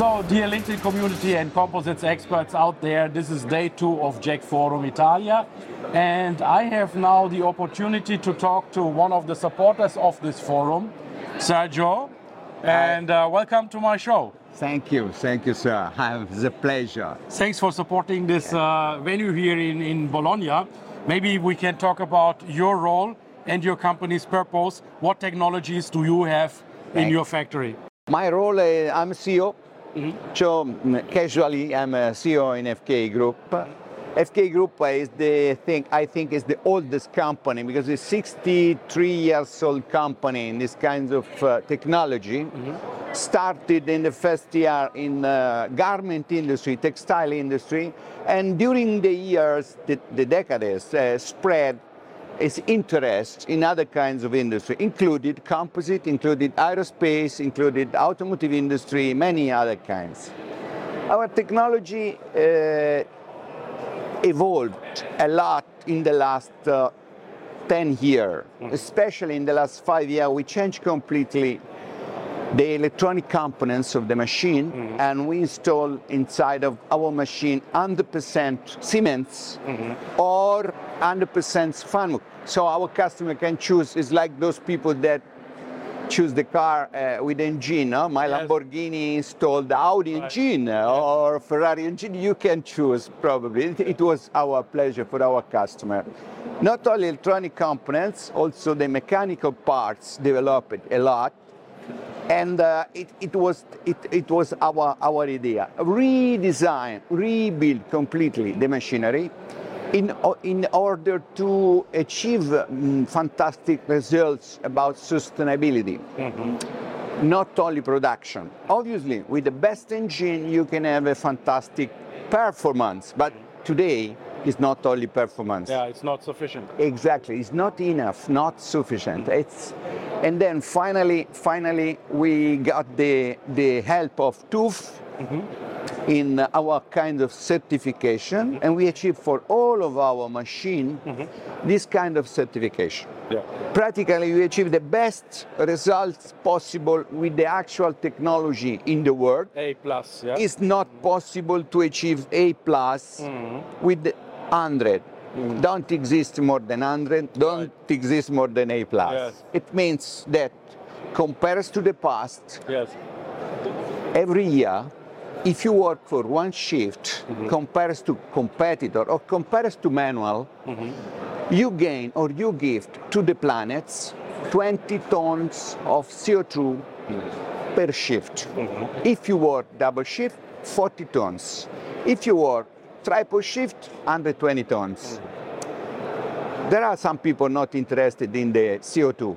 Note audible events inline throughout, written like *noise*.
So, dear LinkedIn community and composites experts out there, this is day two of JEC Forum Italia. And I have now the opportunity to talk to one of the supporters of this forum, Sergio. And uh, welcome to my show. Thank you, thank you, sir. It's a pleasure. Thanks for supporting this uh, venue here in, in Bologna. Maybe we can talk about your role and your company's purpose. What technologies do you have in your factory? My role, uh, I'm CEO. So mm, casually, I'm a CEO in FK Group. FK Group is the thing I think is the oldest company because it's 63 years old company in this kind of uh, technology. Started in the first year in uh, garment industry, textile industry, and during the years, the, the decades, uh, spread its interests in other kinds of industry, included composite, included aerospace, included automotive industry, many other kinds. Our technology uh, evolved a lot in the last uh, 10 years, especially in the last five years, we changed completely the electronic components of the machine and we install inside of our machine 100% Siemens or 100% FANUC. So our customer can choose, it's like those people that choose the car uh, with engine. no? My Yes. Lamborghini installed the Audi Right. engine uh, or Ferrari engine. You can choose probably. It, it was our pleasure for our customer. Not only electronic components, also the mechanical parts developed a lot and uh, it, it was it, it was our our idea redesign rebuild completely the machinery in in order to achieve mm, fantastic results about sustainability. Mm-hmm. Not only production. Obviously with the best engine you can have a fantastic performance but today it's not only performance. Yeah, it's not sufficient. Exactly, it's not enough, not sufficient. Mm-hmm. It's, and then finally, finally, we got the the help of TÜV in our kind of certification, mm-hmm. and we achieve for all of our machine mm-hmm. this kind of certification. Yeah. Practically, we achieve the best results possible with the actual technology in the world A plus, yeah. it's not mm-hmm. possible to achieve A plus with 100. Mm. Don't exist more than 100, don't exist more than A plus. Yes. It means that compared to the past, yes. every year, if you work for one shift mm-hmm. compared to competitor or compared to manual, mm-hmm. you gain or you give to the planets 20 tons of CO2 mm-hmm. per shift. If you work double shift, 40 tons. If you work triple shift, 120 tons. There are some people not interested in the CO2,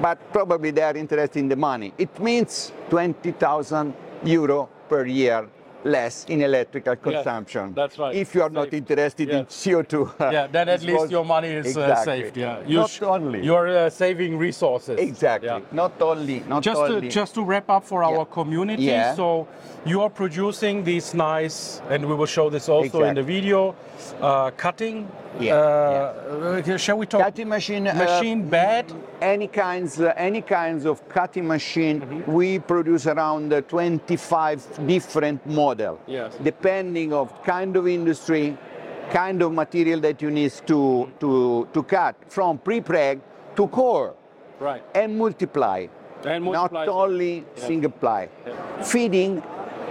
but probably they are interested in the money. It means 20,000 euro per year less in electrical consumption. that's right. If you are not interested in CO2. *laughs* Yeah, then at least your money is uh, saved. Yeah, Not sh- only. You're uh, saving resources. Exactly. Yeah. Not only. Not Just to, only. just to wrap up for our Yeah. community, Yeah. so you are producing these nice, and we will show this also in the video, uh, cutting. Yeah, uh, Shall we talk? cutting machine. uh, machine bed. any kinds uh, any kinds of cutting machine Mm-hmm. we produce around uh, 25 different model. Yes. depending of kind of industry kind of material that you need to to to cut from pre-preg to core. Right. and multiply, And not only single ply. Feeding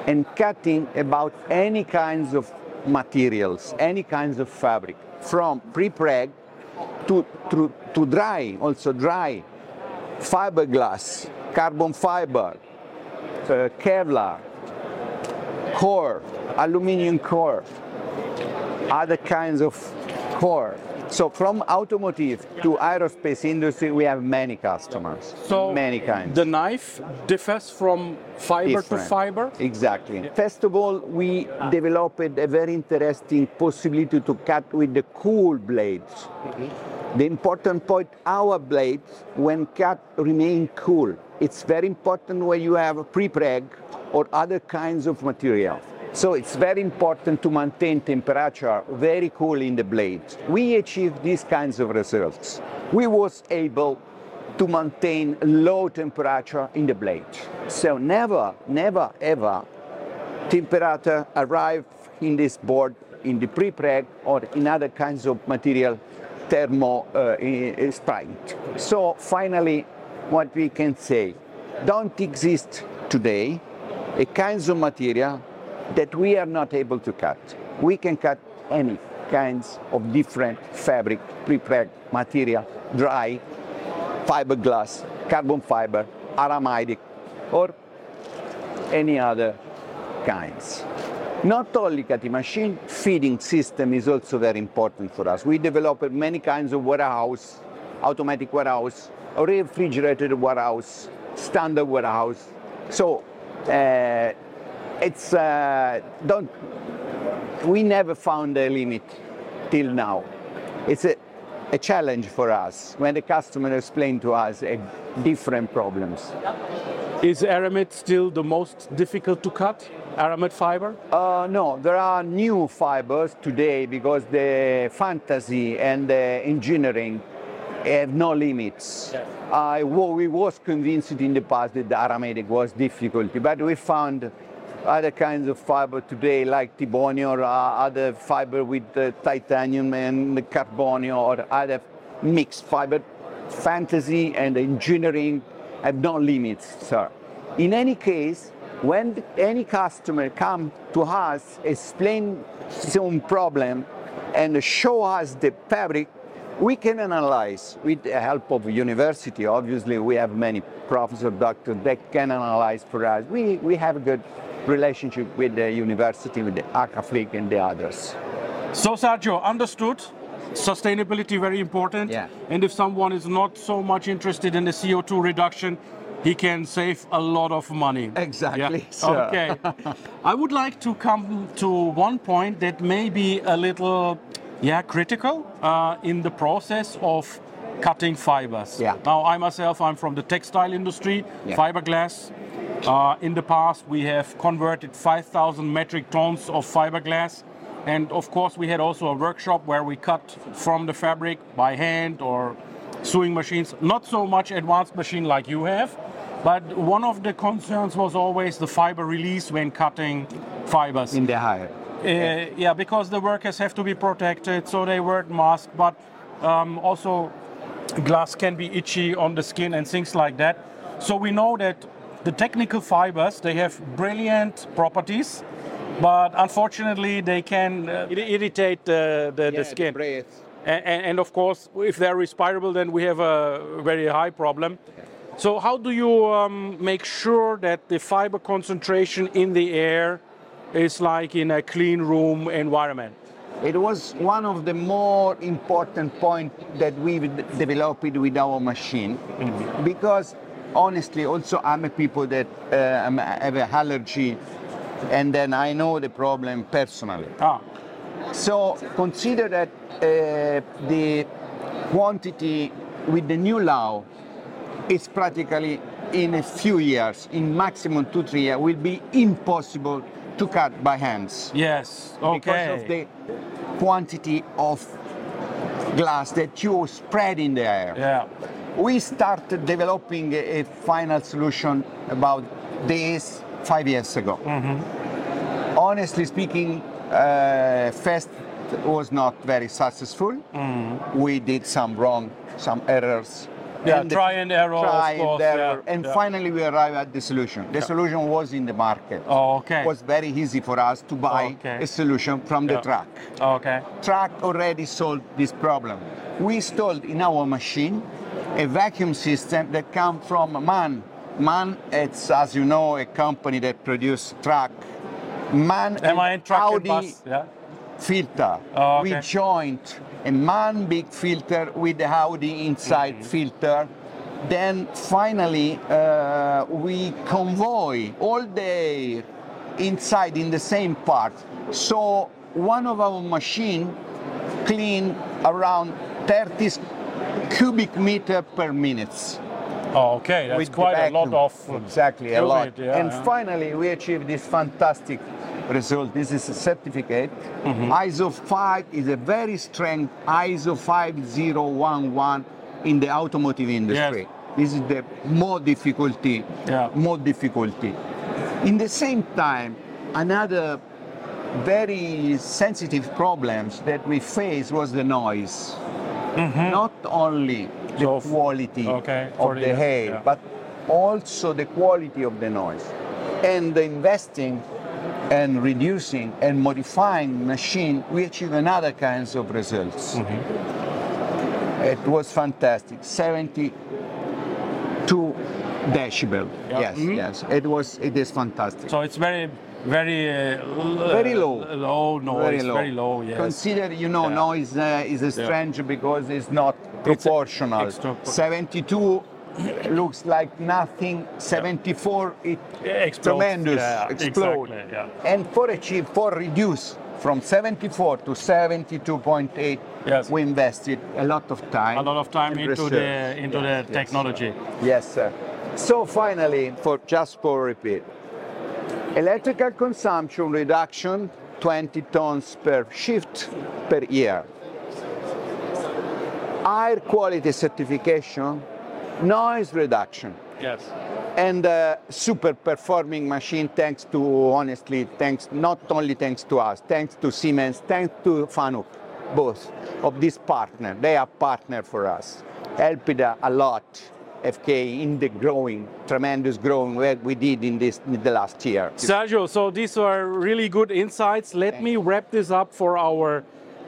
and cutting about any kinds of materials any kinds of fabric. From pre-preg to, to, to dry, also dry, fiberglass, carbon fiber, uh, Kevlar, core, aluminum core, other kinds of core, So from automotive to aerospace industry, we have many customers. So many kinds. The knife differs from fiber Different. to fiber. Exactly. First of all, we developed a very interesting possibility to cut with the cool blades. Mm-hmm. The important point, our blades, when cut, remain cool. It's very important when you have a pre-preg or other kinds of material. So it's very important to maintain temperature very cool in the blade. We achieved these kinds of results. We was able to maintain low temperature in the blade. So never, never, ever temperature arrive in this board in the pre-preg or in other kinds of material thermo uh. So finally, what we can say, don't exist today a kinds of material that we are not able to cut. We can cut any kinds of different fabric, pre-preg material, dry, fiberglass, carbon fiber, aramaic, or any other kinds. Not only cutting machine, feeding system is also very important for us. We developed many kinds of warehouse, automatic warehouse, refrigerated warehouse, standard warehouse. So uh, it's uh, don't we never found a limit till now. It's a, a challenge for us when the customer explain to us uh, different problems. Is aramid still the most difficult to cut? Aramid fiber? Uh, no, there are new fibers today because the fantasy and the engineering have no limits. I wa- we was convinced in the past that the aramedic was difficult, but we found other kinds of fiber today like Tibonio or uh, other fiber with uh, titanium and carbonio or other mixed fiber. Fantasy and engineering have no limits, sir. In any case, when any customer come to us, explain some problem and show us the fabric, we can analyze with the help of university. Obviously, we have many professors, doctors that can analyze for us. We, we have a good relationship with the university, with the ACAFLIC and the others. So Sergio, understood. Sustainability very important. Yeah. And if someone is not so much interested in the CO2 reduction, he can save a lot of money. Exactly, Yeah. Okay. *laughs* I would like to come to one point that may be a little, yeah, critical uh, in the process of cutting fibers. Yeah. Now, I myself, I'm from the textile industry, Yeah. fiberglass. Uh, in the past, we have converted 5,000 metric tons of fiberglass. And of course, we had also a workshop where we cut from the fabric by hand or sewing machines. Not so much advanced machine like you have, but one of the concerns was always the fiber release when cutting fibers. In the higher. Uh, yeah, because the workers have to be protected, so they wear masks, but um, also glass can be itchy on the skin and things like that. So we know that the technical fibers they have brilliant properties, but unfortunately they can uh, irritate the, the, the skin. And, and, and of course, if they're respirable, then we have a very high problem. So, how do you um, make sure that the fiber concentration in the air is like in a clean room environment? It was one of the more important points that we developed with our machine because honestly also I'm a people that uh, have an allergy and then I know the problem personally. Ah, So consider that uh, the quantity with the new law is practically in a few years, in maximum two, three years, will be impossible to cut by hands yes, okay. because of the quantity of glass that you spread in the air. yeah, We started developing a, a final solution about this five years ago. Honestly speaking, uh, first was not very successful. We did some wrong, some errors. Yeah, the- try and error, of try and course, error. yeah, and yeah. finally we arrived at the solution. The solution was in the market. Oh, okay. It was very easy for us to buy Okay. a solution from the truck okay. truck already solved this problem. We installed in our machine a vacuum system that comes from MAN. MAN, it's as you know a company that produces truck. MAN, and Am I in truck and Audi, bus? Yeah. Filter. Oh, okay. We joined a man big filter with the Audi inside Mm-hmm. filter. Then finally uh, we convoy all the inside in the same part. So one of our machine clean around 30 cubic meter per minute Oh, okay, that's with quite a lot of exactly a lot. yeah, and yeah. finally, we achieved this fantastic result. This is a certificate. Mm-hmm. ISO 5 is a very strong ISO 5011 in the automotive industry. This is the more difficulty, Yeah. more difficulty. In the same time, another very sensitive problems that we faced was the noise. Not only the. So quality okay, of the- the air, yeah. but also the quality of the noise. And the investing and reducing and modifying machine, we achieve another kinds of results. Mm-hmm. It was fantastic. 72 decibel. Yeah. Yes, Mhm. yes. It was. It is fantastic. So it's very, very, uh, Very low. uh, Low noise, very low. yes. Consider, you know, Yeah. noise uh, is a strange because it's not proportional. extra- 72 looks like nothing. 74, it Explodes. tremendous, Yeah, explode. exactly, yeah. And for achieve, for reduce from 74 to 72.8, Yes. we invested a lot of time. A lot of time into research. the into Yes, the technology. Yes, sir. So finally, for just for repeat, electrical consumption reduction 20 tons per shift per year. Air quality certification, noise reduction, Yes. and uh, super performing machine thanks to honestly thanks not only thanks to us thanks to siemens thanks to fanuc both of this partner they are partner for us helped a a lot fk in the growing tremendous growing work we did in this in the last year Sergio, so these were really good insights. Let me wrap this up for our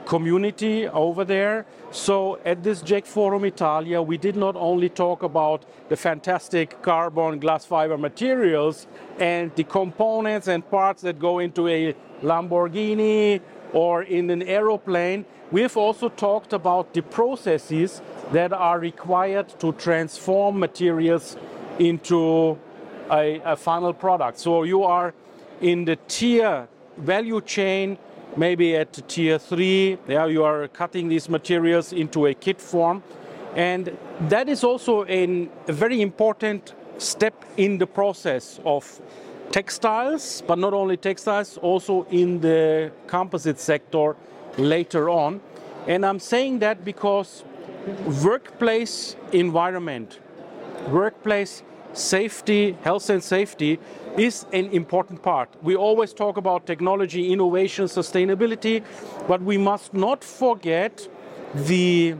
community over there. So at this JEC Forum Italia, we did not only talk about the fantastic carbon glass fiber materials and the components and parts that go into a Lamborghini or in an aeroplane. We have also talked about the processes that are required to transform materials into a, a final product. So you are in the tier value chain, maybe at tier three. There you are cutting these materials into a kit form, and that is also a very important step in the process of textiles, but not only textiles, also in the composite sector later on. And I'm saying that because workplace environment workplace safety, health and safety is an important part. We always talk about technology, innovation, sustainability, but we must not forget the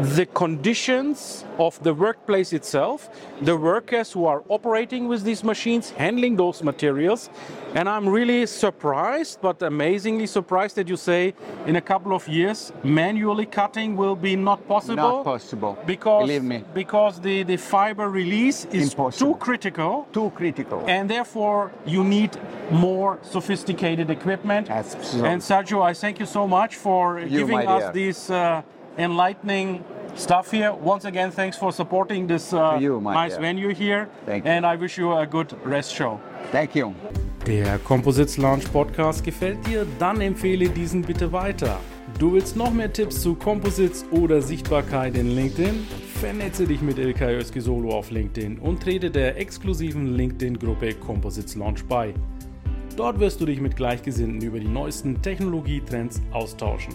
the conditions of the workplace itself, the workers who are operating with these machines, handling those materials. And I'm really surprised, but amazingly surprised that you say in a couple of years, manually cutting will be not possible. not possible Because, believe me because the, the fiber release is Impossible. too critical. too critical And therefore, you need more sophisticated equipment. Absolutely. And Sergio, I thank you so much for You, giving us dear. this uh, enlightening stuff here. Once again, thanks for supporting this uh, You, nice dear. venue here. Thank you. and I wish you a good rest show. thank you Der Composites Launch Podcast gefällt dir? Dann empfehle diesen bitte weiter. Du willst noch mehr Tipps zu Composites oder Sichtbarkeit in LinkedIn? Vernetze dich mit Ilkay Özki-Solo auf LinkedIn und trete der exklusiven LinkedIn-Gruppe Composites Launch bei. Dort wirst du dich mit Gleichgesinnten über die neuesten Technologietrends austauschen.